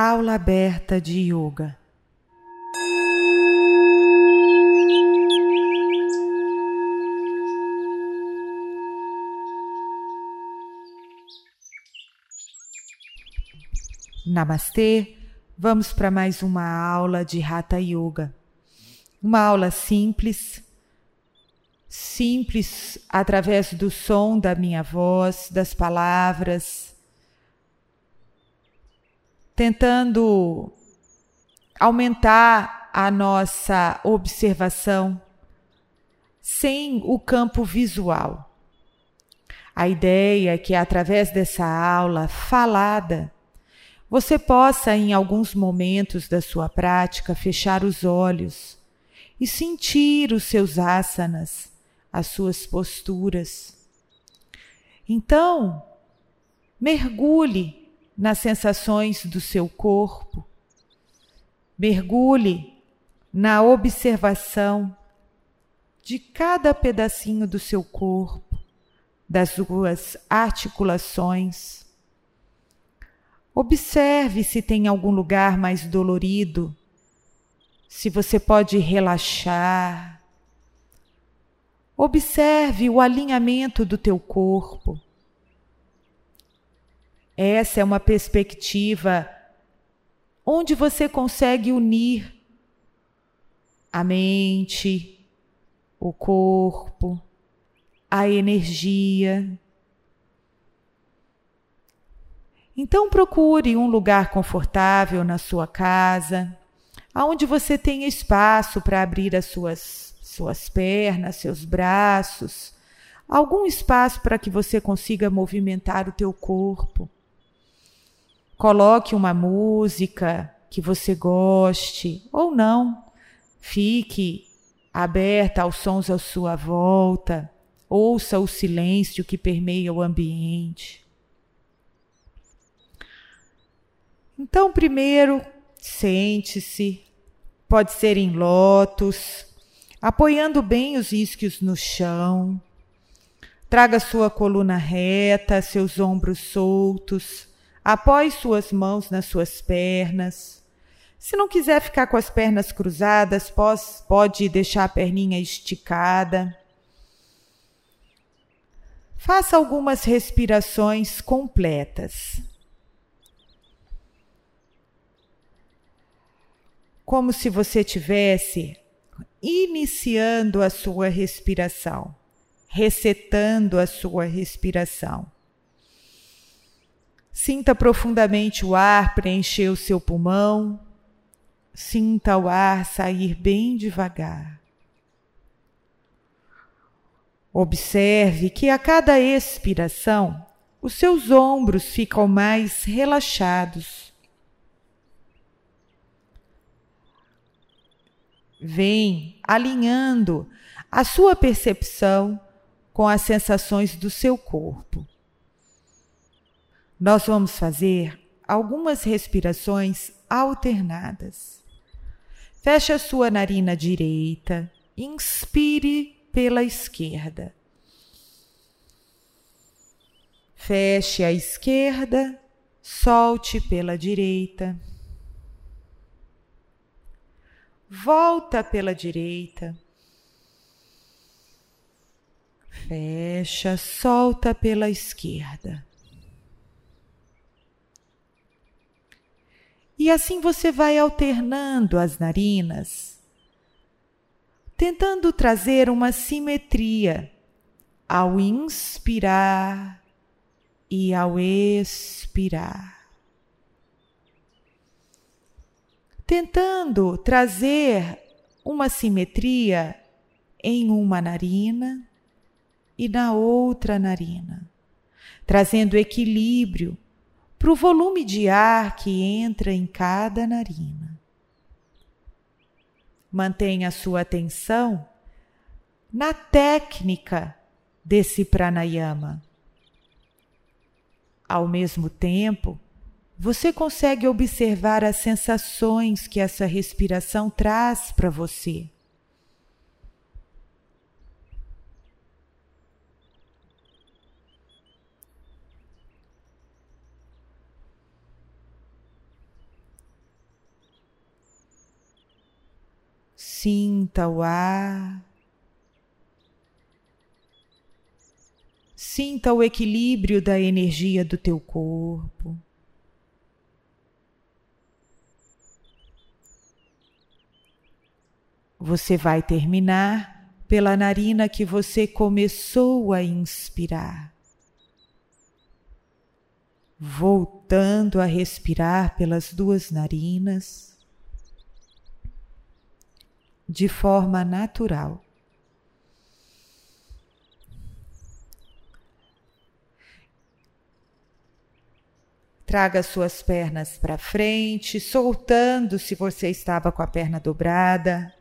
Aula aberta de Yoga. Namastê, vamos para mais uma aula de Hatha Yoga. Uma aula simples, simples através do som da minha voz, das palavras, tentando aumentar a nossa observação sem o campo visual. A ideia é que através dessa aula falada, você possa, em alguns momentos da sua prática, fechar os olhos e sentir os seus asanas, as suas posturas. Então, mergulhe nas sensações do seu corpo. Mergulhe na observação de cada pedacinho do seu corpo, das suas articulações. Observe se tem algum lugar mais dolorido, se você pode relaxar. Observe o alinhamento do teu corpo. Essa é uma perspectiva onde você consegue unir a mente, o corpo, a energia. Então procure um lugar confortável na sua casa, aonde você tenha espaço para abrir as suas suas pernas, seus braços, algum espaço para que você consiga movimentar o teu corpo. Coloque uma música que você goste ou não. Fique aberta aos sons à sua volta. Ouça o silêncio que permeia o ambiente. Então, primeiro, sente-se. Pode ser em lótus, apoiando bem os isquios no chão. Traga sua coluna reta, seus ombros soltos Apoie suas mãos nas suas pernas. Se não quiser ficar com as pernas cruzadas, pode deixar a perninha esticada. Faça algumas respirações completas. Como se você tivesse iniciando a sua respiração, resetando a sua respiração. Sinta profundamente o ar preencher o seu pulmão. Sinta o ar sair bem devagar. Observe que a cada expiração, os seus ombros ficam mais relaxados. Vem alinhando a sua percepção com as sensações do seu corpo. Nós vamos fazer algumas respirações alternadas. Feche a sua narina direita, inspire pela esquerda. Feche a esquerda, solte pela direita. Volta pela direita. Fecha, solta pela esquerda. E assim você vai alternando as narinas, tentando trazer uma simetria ao inspirar e ao expirar. Tentando trazer uma simetria em uma narina e na outra narina, trazendo equilíbrio para o volume de ar que entra em cada narina. Mantenha sua atenção na técnica desse pranayama. Ao mesmo tempo, você consegue observar as sensações que essa respiração traz para você. Sinta o ar. Sinta o equilíbrio da energia do teu corpo. Você vai terminar pela narina que você começou a inspirar. Voltando a respirar pelas duas narinas de forma natural. Traga suas pernas para frente, soltando se você estava com a perna dobrada.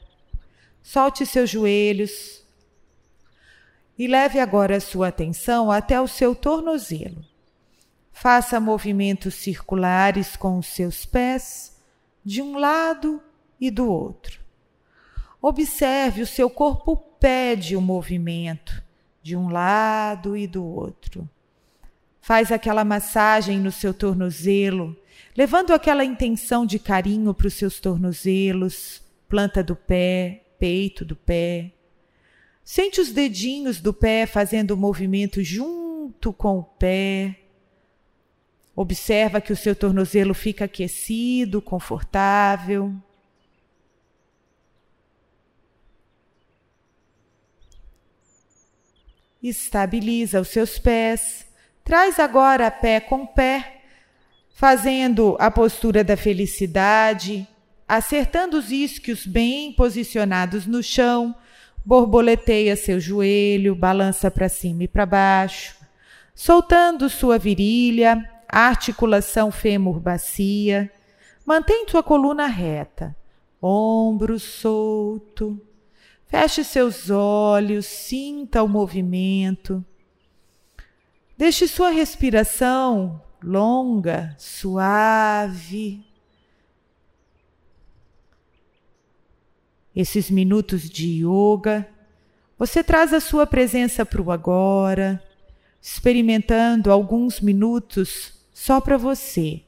Solte seus joelhos e leve agora a sua atenção até o seu tornozelo. Faça movimentos circulares com os seus pés de um lado e do outro. Observe, o seu corpo pede o movimento de um lado e do outro. Faz aquela massagem no seu tornozelo, levando aquela intenção de carinho para os seus tornozelos, planta do pé, peito do pé. Sente os dedinhos do pé fazendo o movimento junto com o pé. Observa que o seu tornozelo fica aquecido, confortável. Estabiliza os seus pés. Traz agora pé com pé, fazendo a postura da felicidade, acertando os isquios bem posicionados no chão, borboleteia seu joelho, balança para cima e para baixo, soltando sua virilha, articulação fêmur-bacia, mantém sua coluna reta, ombro solto, feche seus olhos, sinta o movimento, deixe sua respiração longa, suave, esses minutos de yoga, você traz a sua presença para o agora, experimentando alguns minutos só para você.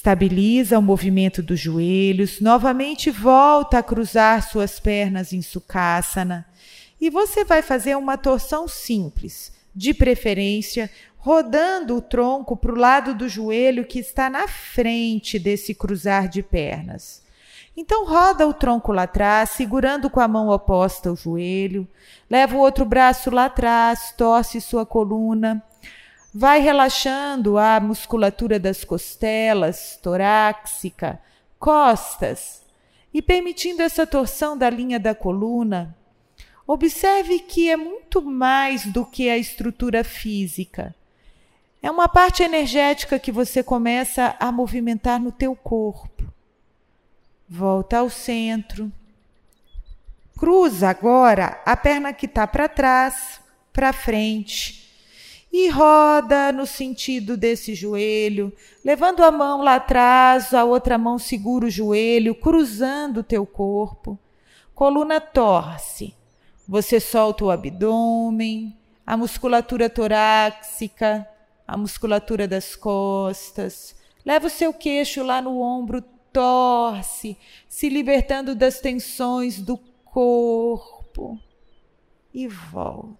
Estabiliza o movimento dos joelhos, novamente volta a cruzar suas pernas em Sukhasana e você vai fazer uma torção simples, de preferência rodando o tronco para o lado do joelho que está na frente desse cruzar de pernas. Então roda o tronco lá atrás, segurando com a mão oposta o joelho, leva o outro braço lá atrás, torce sua coluna, vai relaxando a musculatura das costelas, torácica, costas e permitindo essa torção da linha da coluna. Observe que é muito mais do que a estrutura física. É uma parte energética que você começa a movimentar no teu corpo. Volta ao centro. Cruza agora a perna que está para trás, para frente. E roda no sentido desse joelho, levando a mão lá atrás, a outra mão segura o joelho, cruzando o teu corpo. Coluna torce. Você solta o abdômen, a musculatura torácica, a musculatura das costas. Leva o seu queixo lá no ombro, torce, se libertando das tensões do corpo e volta.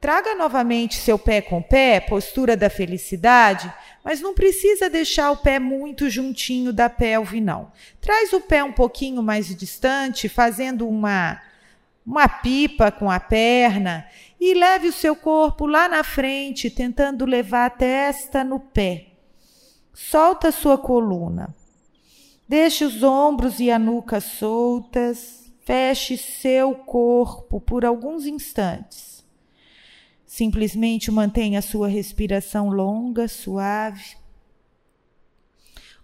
Traga novamente seu pé com pé, postura da felicidade, mas não precisa deixar o pé muito juntinho da pelve, não. Traz o pé um pouquinho mais distante, fazendo uma, uma pipa com a perna e leve o seu corpo lá na frente, tentando levar a testa no pé. Solta a sua coluna. Deixe os ombros e a nuca soltas. Feche seu corpo por alguns instantes. Simplesmente mantenha a sua respiração longa, suave.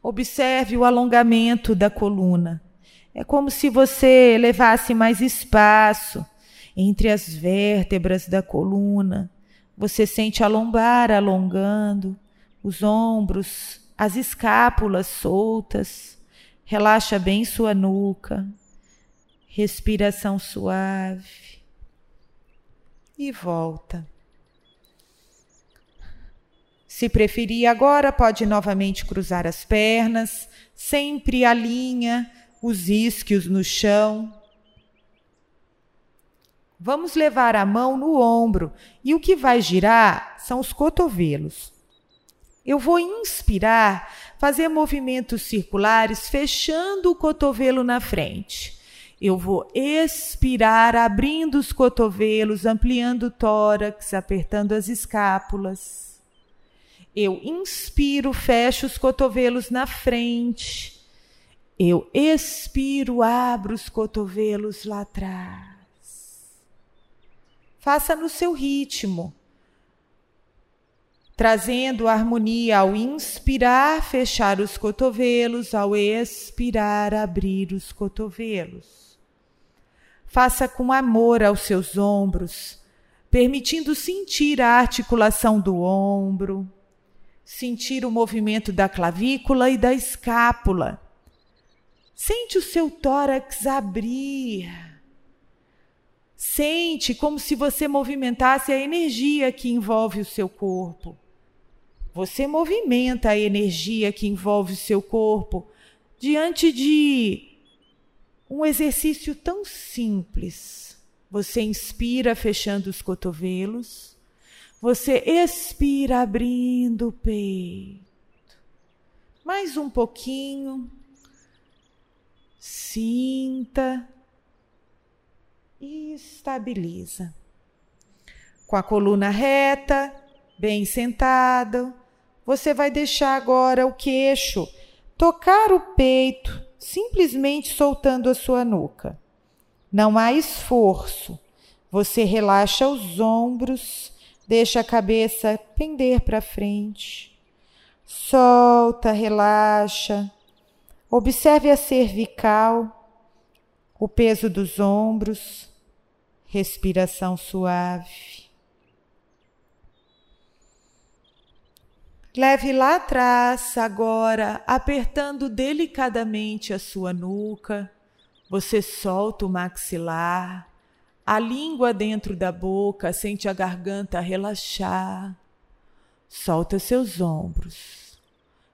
Observe o alongamento da coluna. É como se você levasse mais espaço entre as vértebras da coluna. Você sente a lombar alongando, os ombros, as escápulas soltas. Relaxa bem sua nuca. Respiração suave. E volta. Se preferir agora, pode novamente cruzar as pernas, sempre alinha os isquios no chão. Vamos levar a mão no ombro e o que vai girar são os cotovelos. Eu vou inspirar, fazer movimentos circulares, fechando o cotovelo na frente. Eu vou expirar, abrindo os cotovelos, ampliando o tórax, apertando as escápulas. Eu inspiro, fecho os cotovelos na frente. Eu expiro, abro os cotovelos lá atrás. Faça no seu ritmo, trazendo harmonia ao inspirar, fechar os cotovelos, ao expirar, abrir os cotovelos. Faça com amor aos seus ombros, permitindo sentir a articulação do ombro, sentir o movimento da clavícula e da escápula. Sente o seu tórax abrir Sente como se você movimentasse a energia que envolve o seu corpo. Você movimenta a energia que envolve o seu corpo diante de um exercício tão simples. Você inspira fechando os cotovelos, você expira abrindo o peito. Mais um pouquinho. Sinta e estabiliza. Com a coluna reta, bem sentado, você vai deixar agora o queixo tocar o peito, simplesmente soltando a sua nuca. Não há esforço. Você relaxa os ombros, deixa a cabeça pender para frente. Solta, relaxa. Observe a cervical, o peso dos ombros respiração suave. Leve lá atrás, agora, apertando delicadamente a sua nuca. Você solta o maxilar, a língua dentro da boca, sente a garganta relaxar. Solta seus ombros.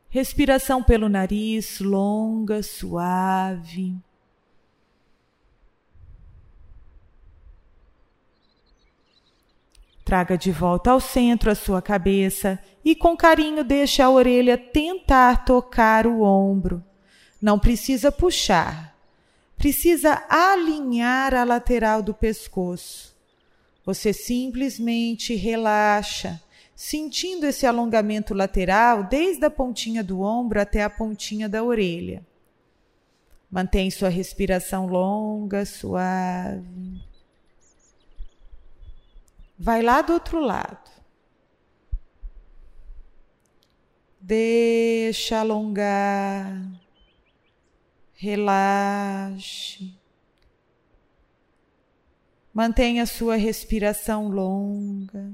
Respiração pelo nariz, longa, suave. Traga de volta ao centro a sua cabeça e com carinho deixe a orelha tentar tocar o ombro. Não precisa puxar. Precisa alinhar a lateral do pescoço. Você simplesmente relaxa, sentindo esse alongamento lateral desde a pontinha do ombro até a pontinha da orelha. Mantém sua respiração longa, suave. Vai lá do outro lado. Deixa alongar. Relaxe. Mantenha sua respiração longa.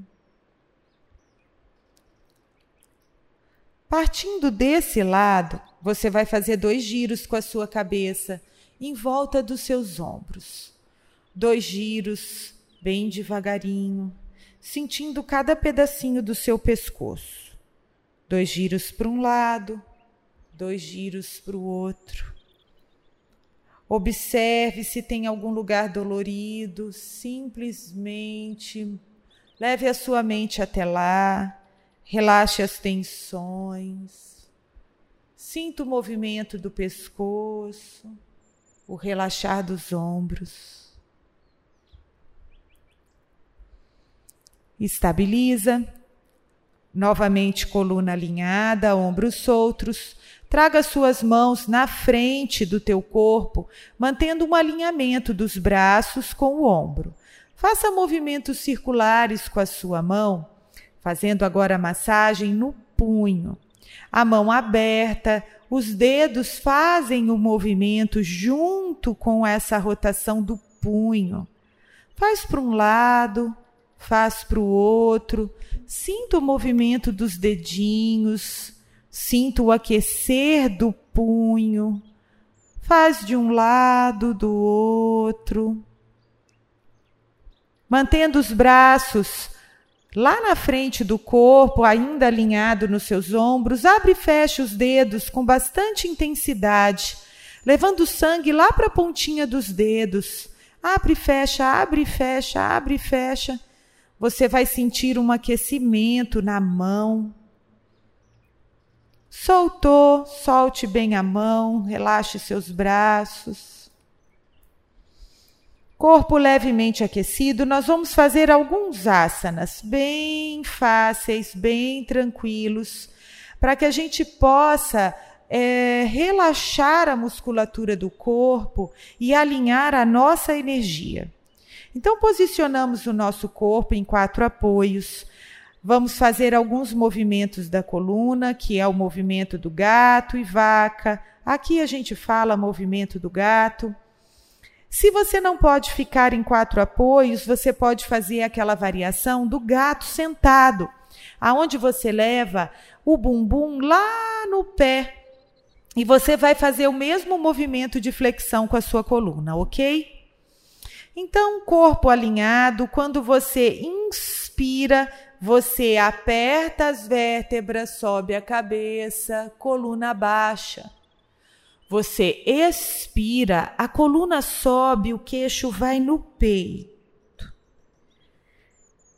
Partindo desse lado, você vai fazer dois giros com a sua cabeça em volta dos seus ombros. Dois giros bem devagarinho, sentindo cada pedacinho do seu pescoço. Dois giros para um lado, dois giros para o outro. Observe se tem algum lugar dolorido, simplesmente leve a sua mente até lá, relaxe as tensões, sinta o movimento do pescoço, o relaxar dos ombros. Estabiliza. Novamente, coluna alinhada, ombros soltos. Traga suas mãos na frente do teu corpo, mantendo um alinhamento dos braços com o ombro. Faça movimentos circulares com a sua mão, fazendo agora a massagem no punho. A mão aberta, os dedos fazem o movimento junto com essa rotação do punho. Faz para um lado, faz para o outro, sinta o movimento dos dedinhos, sinta o aquecer do punho, faz de um lado, do outro. Mantendo os braços lá na frente do corpo, ainda alinhado nos seus ombros, abre e fecha os dedos com bastante intensidade, levando o sangue lá para a pontinha dos dedos. Abre e fecha, abre e fecha, abre e fecha. Você vai sentir um aquecimento na mão. Soltou, solte bem a mão, relaxe seus braços. Corpo levemente aquecido, nós vamos fazer alguns asanas bem fáceis, bem tranquilos, para que a gente possa é, relaxar a musculatura do corpo e alinhar a nossa energia. Então, posicionamos o nosso corpo em quatro apoios. Vamos fazer alguns movimentos da coluna, que é o movimento do gato e vaca. Aqui a gente fala movimento do gato. Se você não pode ficar em quatro apoios, você pode fazer aquela variação do gato sentado, aonde você leva o bumbum lá no pé e você vai fazer o mesmo movimento de flexão com a sua coluna, ok? Então, corpo alinhado, quando você inspira, você aperta as vértebras, sobe a cabeça, coluna baixa. Você expira, a coluna sobe, o queixo vai no peito.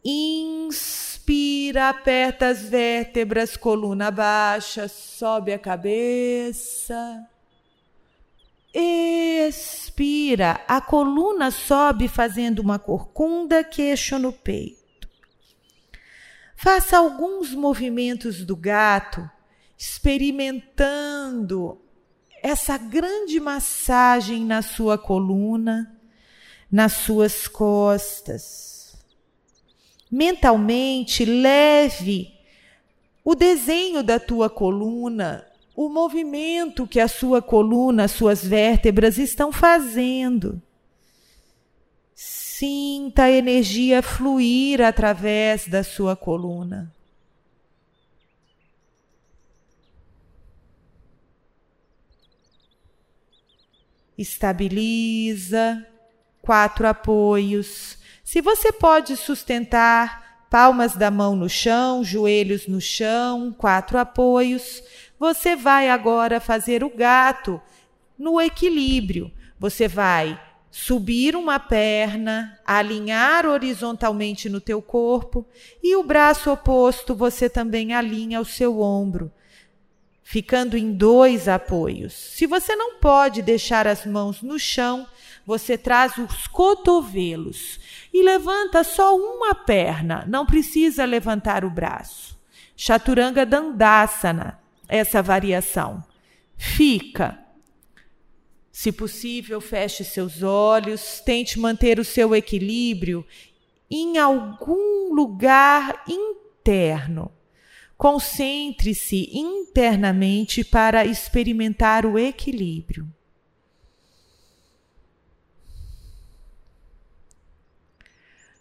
Inspira, aperta as vértebras, coluna baixa, sobe a cabeça. Expira, a coluna sobe fazendo uma corcunda, queixo no peito. Faça alguns movimentos do gato, experimentando essa grande massagem na sua coluna, nas suas costas. Mentalmente, leve o desenho da tua coluna, o movimento que a sua coluna, as suas vértebras estão fazendo. Sinta a energia fluir através da sua coluna. estabiliza, quatro apoios. Se você pode sustentar palmas da mão no chão, joelhos no chão, quatro apoios, você vai agora fazer o gato no equilíbrio. Você vai subir uma perna, alinhar horizontalmente no teu corpo e o braço oposto você também alinha ao seu ombro ficando em dois apoios. Se você não pode deixar as mãos no chão, você traz os cotovelos e levanta só uma perna, não precisa levantar o braço. Chaturanga Dandasana, essa variação. Fica. Se possível, feche seus olhos, tente manter o seu equilíbrio em algum lugar interno. Concentre-se internamente para experimentar o equilíbrio.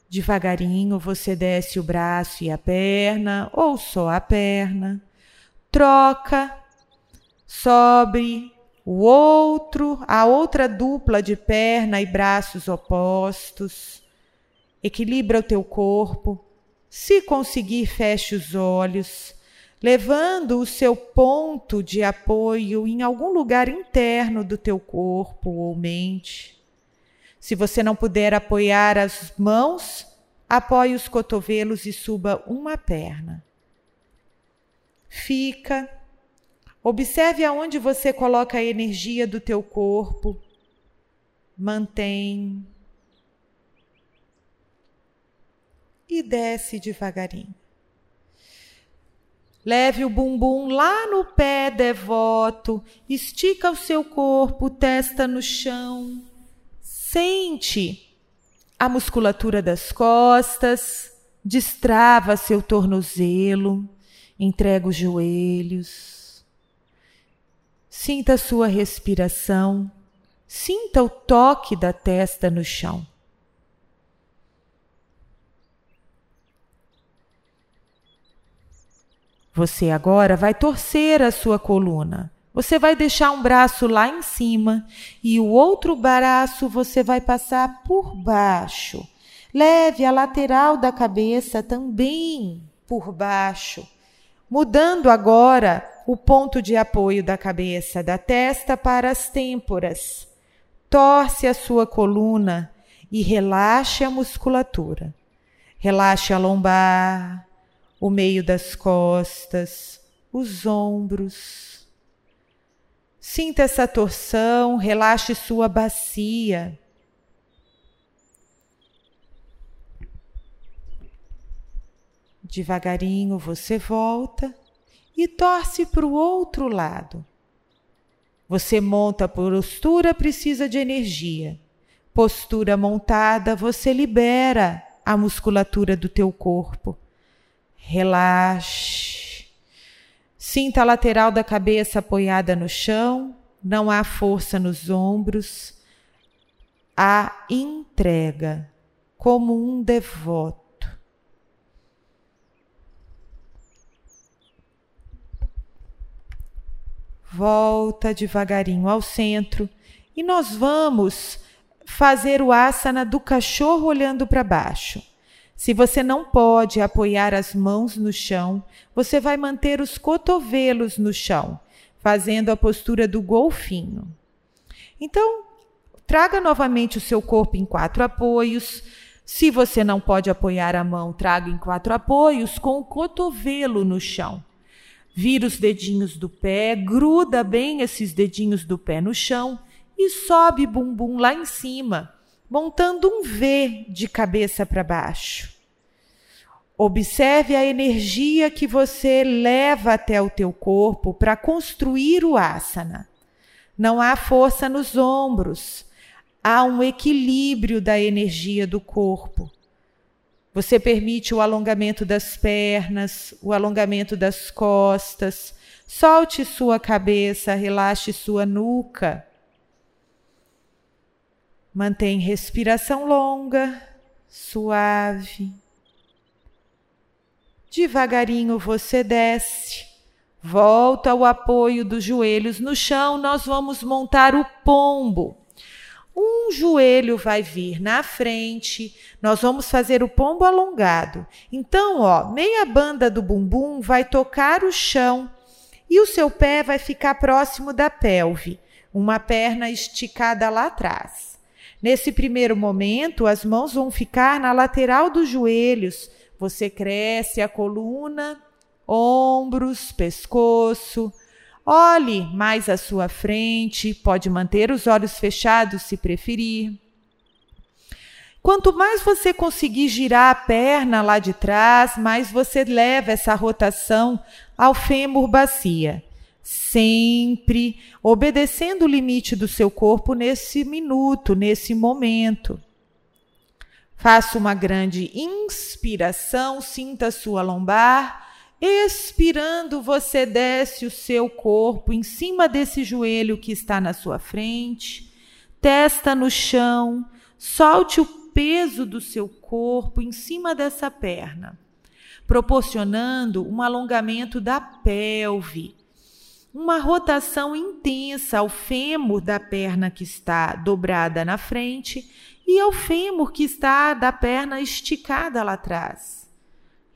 Devagarinho você desce o braço e a perna, ou só a perna, troca, sobe o outro, a outra dupla de perna e braços opostos, equilibra o teu corpo, se conseguir, feche os olhos, levando o seu ponto de apoio em algum lugar interno do teu corpo ou mente. Se você não puder apoiar as mãos, apoie os cotovelos e suba uma perna. Fica. Observe aonde você coloca a energia do teu corpo. Mantém e desce devagarinho. Leve o bumbum lá no pé devoto, estica o seu corpo, testa no chão. Sente a musculatura das costas, destrava seu tornozelo, entrega os joelhos. Sinta a sua respiração, sinta o toque da testa no chão. Você agora vai torcer a sua coluna. Você vai deixar um braço lá em cima e o outro braço você vai passar por baixo, Leve a lateral da cabeça também por baixo, mudando agora o ponto de apoio da cabeça, da testa para as têmporas. Torce a sua coluna e relaxe a musculatura. Relaxe a lombar, o meio das costas, os ombros. Sinta essa torção, relaxe sua bacia. Devagarinho você volta e torce para o outro lado. Você monta a postura, precisa de energia. Postura montada, você libera a musculatura do teu corpo. Relaxe. Sinta a lateral da cabeça apoiada no chão, não há força nos ombros. A entrega, como um devoto. Volta devagarinho ao centro e nós vamos fazer o asana do cachorro olhando para baixo. Se você não pode apoiar as mãos no chão, você vai manter os cotovelos no chão, fazendo a postura do golfinho. Então, traga novamente o seu corpo em quatro apoios. Se você não pode apoiar a mão, traga em quatro apoios com o cotovelo no chão. Vira os dedinhos do pé, gruda bem esses dedinhos do pé no chão e sobe bumbum lá em cima, montando um V de cabeça para baixo. Observe a energia que você leva até o teu corpo para construir o asana. Não há força nos ombros, há um equilíbrio da energia do corpo. Você permite o alongamento das pernas, o alongamento das costas. Solte sua cabeça, relaxe sua nuca. Mantém respiração longa, suave. Devagarinho você desce. Volta ao apoio dos joelhos no chão. Nós vamos montar o pombo. Um joelho vai vir na frente, nós vamos fazer o pombo alongado. Então, ó, meia banda do bumbum vai tocar o chão e o seu pé vai ficar próximo da pelve, uma perna esticada lá atrás. Nesse primeiro momento, as mãos vão ficar na lateral dos joelhos. Você cresce a coluna, ombros, pescoço, Olhe mais à sua frente, pode manter os olhos fechados se preferir. Quanto mais você conseguir girar a perna lá de trás, mais você leva essa rotação ao fêmur bacia. Sempre obedecendo o limite do seu corpo nesse minuto, nesse momento. Faça uma grande inspiração, sinta a sua lombar Expirando, você desce o seu corpo em cima desse joelho que está na sua frente, testa no chão, solte o peso do seu corpo em cima dessa perna, proporcionando um alongamento da pelve, uma rotação intensa ao fêmur da perna que está dobrada na frente e ao fêmur que está da perna esticada lá atrás.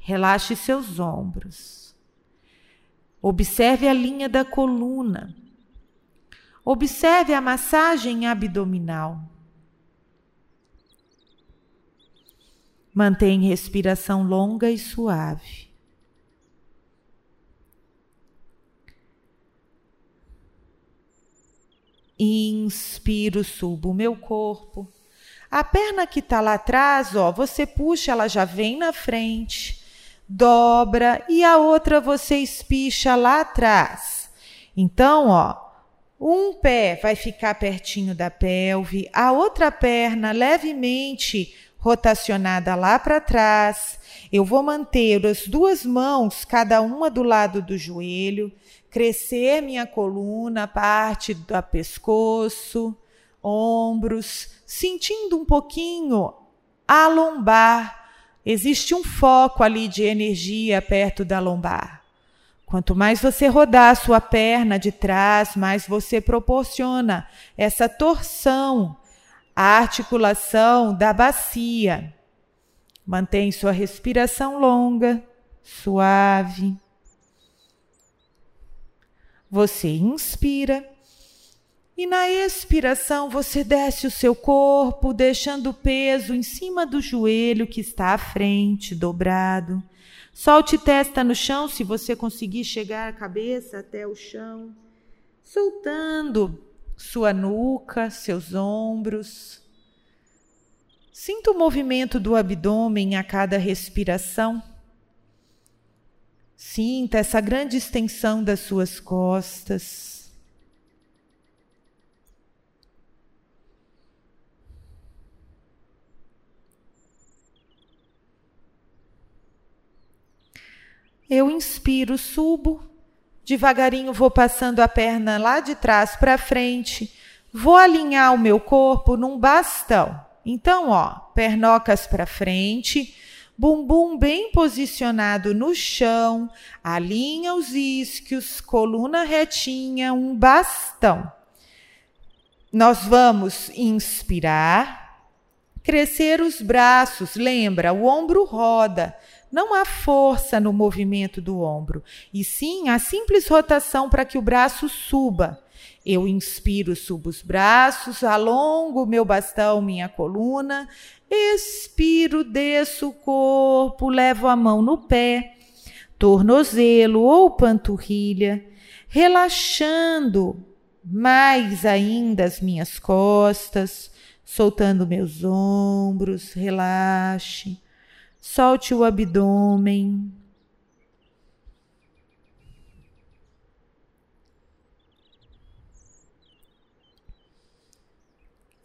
Relaxe seus ombros. Observe a linha da coluna. Observe a massagem abdominal. Mantenha respiração longa e suave. Inspiro, subo o meu corpo. A perna que está lá atrás, ó, você puxa, ela já vem na frente dobra e a outra você espicha lá atrás. Então, ó, um pé vai ficar pertinho da pelve, a outra perna levemente rotacionada lá para trás. Eu vou manter as duas mãos, cada uma do lado do joelho, crescer minha coluna, parte do pescoço, ombros, sentindo um pouquinho a lombar Existe um foco ali de energia perto da lombar. Quanto mais você rodar a sua perna de trás, mais você proporciona essa torção, a articulação da bacia. Mantém sua respiração longa, suave. Você inspira e na expiração você desce o seu corpo, deixando o peso em cima do joelho que está à frente, dobrado. Solte testa no chão se você conseguir chegar a cabeça até o chão, soltando sua nuca, seus ombros. Sinta o movimento do abdômen a cada respiração. Sinta essa grande extensão das suas costas. Eu inspiro, subo, devagarinho vou passando a perna lá de trás para frente, vou alinhar o meu corpo num bastão. Então, ó, pernocas para frente, bumbum bem posicionado no chão, alinha os isquios, coluna retinha, um bastão. Nós vamos inspirar, crescer os braços, lembra, o ombro roda, não há força no movimento do ombro, e sim a simples rotação para que o braço suba. Eu inspiro, subo os braços, alongo meu bastão, minha coluna, expiro, desço o corpo, levo a mão no pé, tornozelo ou panturrilha, relaxando mais ainda as minhas costas, soltando meus ombros, relaxe Solte o abdômen.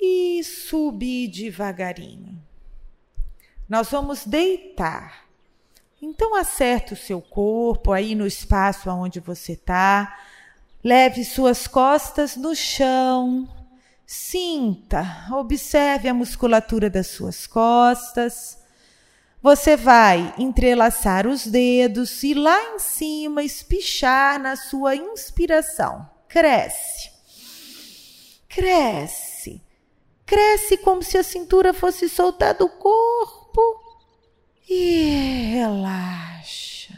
E subir devagarinho. Nós vamos deitar. Então acerte o seu corpo aí no espaço aonde você está. Leve suas costas no chão. Sinta, observe a musculatura das suas costas. Você vai entrelaçar os dedos e lá em cima espichar na sua inspiração. Cresce. Cresce. Cresce como se a cintura fosse soltar do corpo. E relaxa.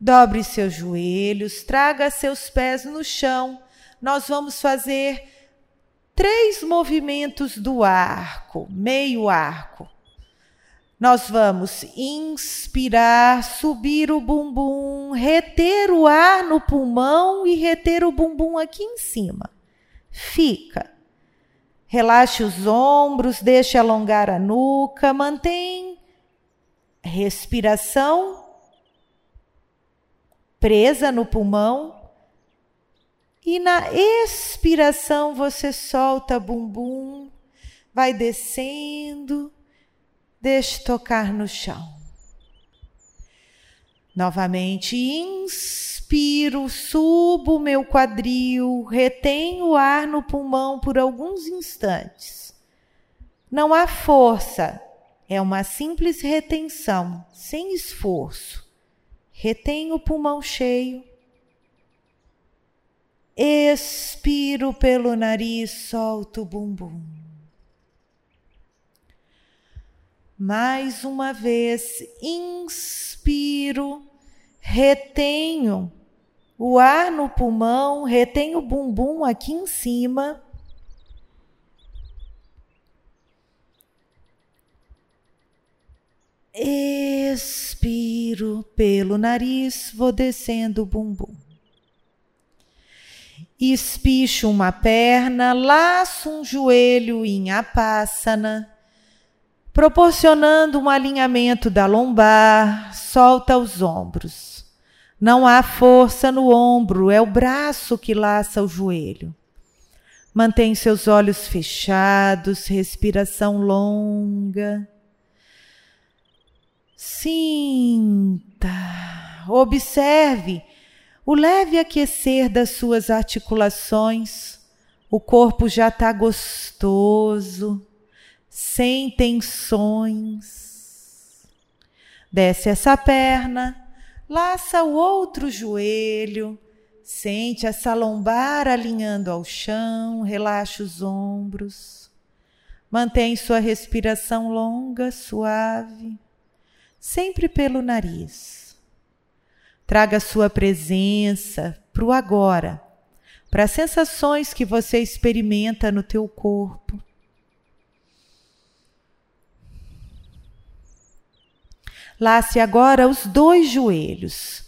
Dobre seus joelhos, traga seus pés no chão. Nós vamos fazer três movimentos do arco, meio arco. Nós vamos inspirar, subir o bumbum, reter o ar no pulmão e reter o bumbum aqui em cima. Fica. Relaxe os ombros, deixe alongar a nuca, mantém respiração presa no pulmão e na expiração você solta bumbum, vai descendo, deixe tocar no chão. Novamente, inspiro, subo meu quadril, retenho o ar no pulmão por alguns instantes. Não há força, é uma simples retenção, sem esforço. Retenho o pulmão cheio Expiro pelo nariz, solto o bumbum. Mais uma vez, inspiro, retenho o ar no pulmão, retenho o bumbum aqui em cima. Expiro pelo nariz, vou descendo o bumbum espicho uma perna, laço um joelho em apássana, proporcionando um alinhamento da lombar, solta os ombros. Não há força no ombro, é o braço que laça o joelho. Mantém seus olhos fechados, respiração longa. Sinta, observe o leve aquecer das suas articulações, o corpo já está gostoso, sem tensões. Desce essa perna, laça o outro joelho, sente essa lombar alinhando ao chão, relaxa os ombros. Mantém sua respiração longa, suave, sempre pelo nariz. Traga sua presença para o agora, para as sensações que você experimenta no teu corpo. Lace agora os dois joelhos.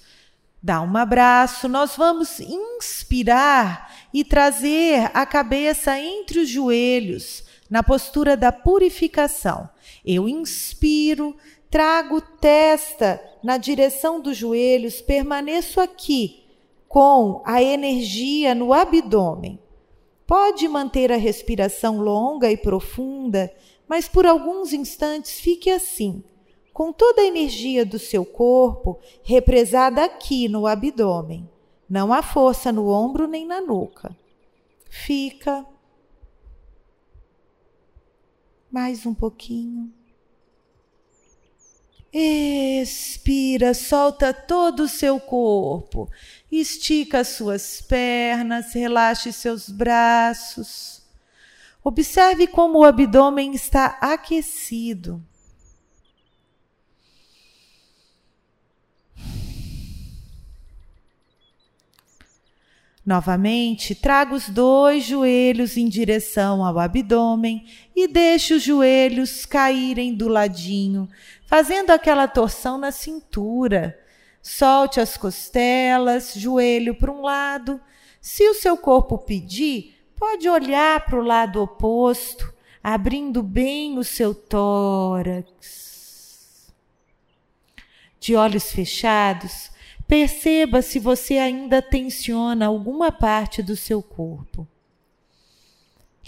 Dá um abraço, nós vamos inspirar e trazer a cabeça entre os joelhos na postura da purificação. Eu inspiro, trago testa na direção dos joelhos, permaneço aqui com a energia no abdômen. Pode manter a respiração longa e profunda, mas por alguns instantes fique assim, com toda a energia do seu corpo represada aqui no abdômen. Não há força no ombro nem na nuca. Fica mais um pouquinho. Expira, solta todo o seu corpo. Estica suas pernas, relaxe seus braços. Observe como o abdômen está aquecido. Novamente, traga os dois joelhos em direção ao abdômen e deixe os joelhos caírem do ladinho, fazendo aquela torção na cintura. Solte as costelas, joelho para um lado. Se o seu corpo pedir, pode olhar para o lado oposto, abrindo bem o seu tórax. De olhos fechados, Perceba se você ainda tensiona alguma parte do seu corpo.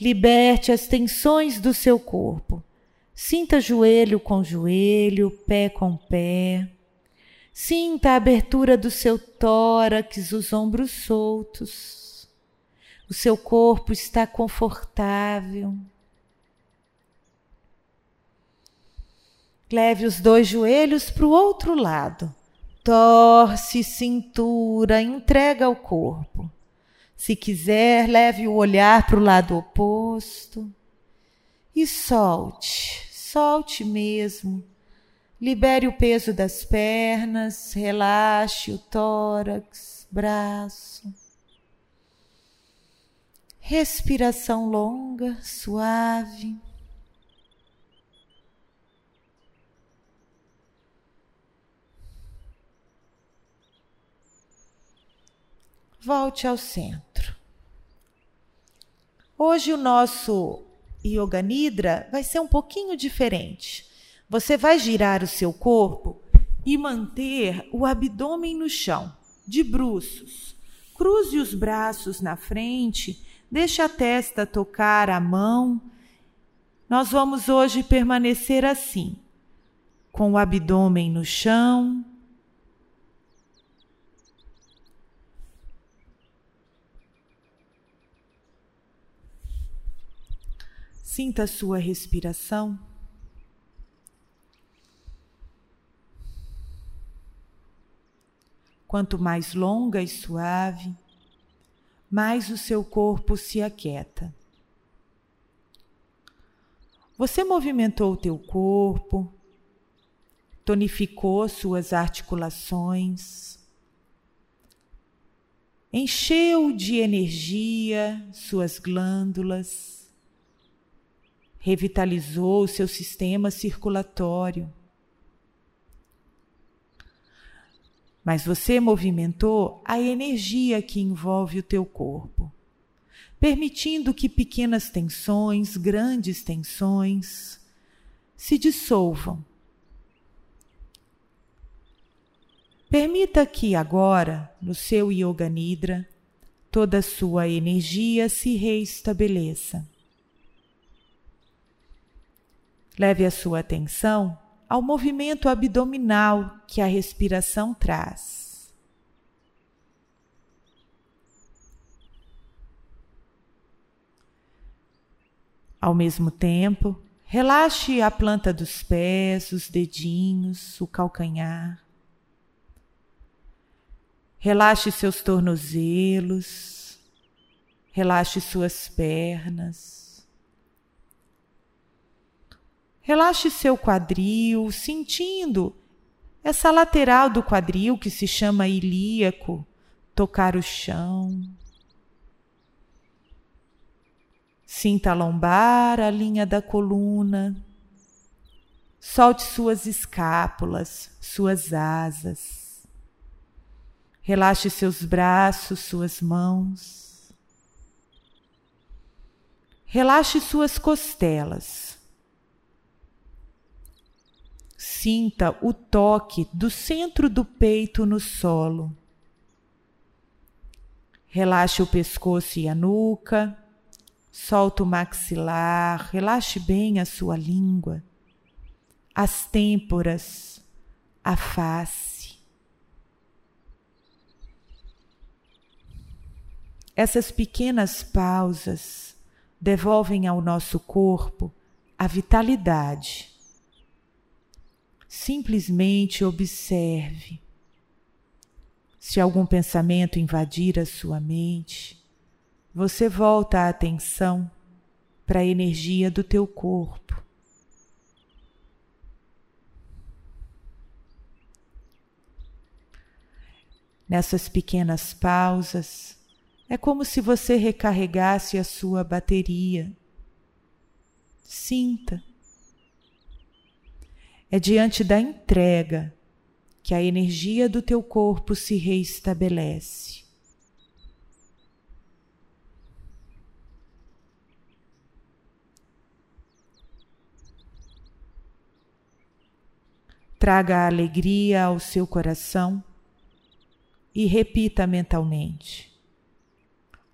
Liberte as tensões do seu corpo. Sinta joelho com joelho, pé com pé. Sinta a abertura do seu tórax, os ombros soltos. O seu corpo está confortável. Leve os dois joelhos para o outro lado torce cintura, entrega o corpo. Se quiser, leve o olhar para o lado oposto e solte, solte mesmo. Libere o peso das pernas, relaxe o tórax, braço. Respiração longa, suave. Volte ao centro. Hoje o nosso Yoga Nidra vai ser um pouquinho diferente. Você vai girar o seu corpo e manter o abdômen no chão, de bruços. Cruze os braços na frente, deixe a testa tocar a mão. Nós vamos hoje permanecer assim, com o abdômen no chão, Sinta a sua respiração. Quanto mais longa e suave, mais o seu corpo se aquieta. Você movimentou o teu corpo, tonificou suas articulações, encheu de energia suas glândulas, revitalizou o seu sistema circulatório. Mas você movimentou a energia que envolve o teu corpo, permitindo que pequenas tensões, grandes tensões, se dissolvam. Permita que agora, no seu Yoga Nidra, toda a sua energia se reestabeleça. Leve a sua atenção ao movimento abdominal que a respiração traz. Ao mesmo tempo, relaxe a planta dos pés, os dedinhos, o calcanhar. Relaxe seus tornozelos, relaxe suas pernas. Relaxe seu quadril, sentindo essa lateral do quadril que se chama ilíaco, tocar o chão. Sinta a lombar, a linha da coluna. Solte suas escápulas, suas asas. Relaxe seus braços, suas mãos. Relaxe suas costelas. Sinta o toque do centro do peito no solo. Relaxe o pescoço e a nuca. Solta o maxilar, relaxe bem a sua língua as têmporas, a face. Essas pequenas pausas devolvem ao nosso corpo a vitalidade. Simplesmente observe. Se algum pensamento invadir a sua mente, você volta a atenção para a energia do teu corpo. Nessas pequenas pausas, é como se você recarregasse a sua bateria. Sinta. É diante da entrega que a energia do teu corpo se reestabelece. Traga a alegria ao seu coração e repita mentalmente: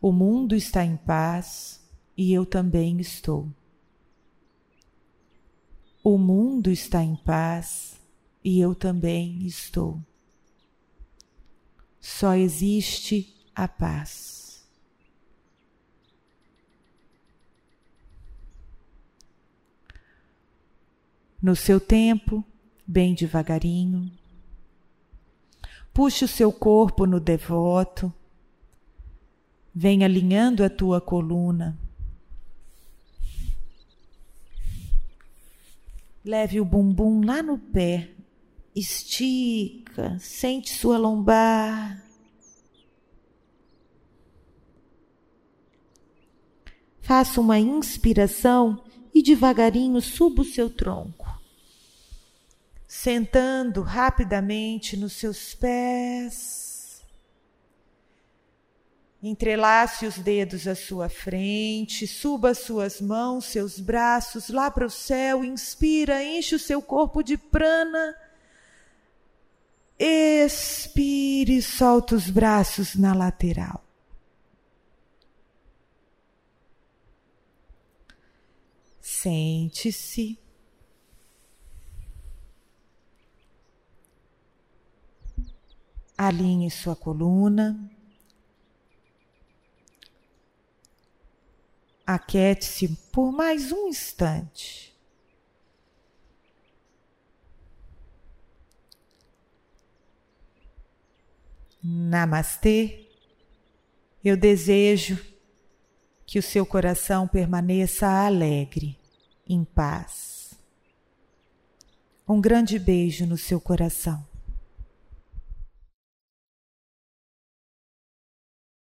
O mundo está em paz e eu também estou. O mundo está em paz e eu também estou. Só existe a paz. No seu tempo, bem devagarinho, Puxe o seu corpo no devoto. Vem alinhando a tua coluna. Leve o bumbum lá no pé. Estica, sente sua lombar. Faça uma inspiração e devagarinho suba o seu tronco sentando rapidamente nos seus pés. Entrelace os dedos à sua frente, suba suas mãos, seus braços lá para o céu, inspira, enche o seu corpo de prana. Expire, solta os braços na lateral. Sente-se. Alinhe sua coluna. Aquete-se por mais um instante. Namastê. Eu desejo que o seu coração permaneça alegre, em paz. Um grande beijo no seu coração.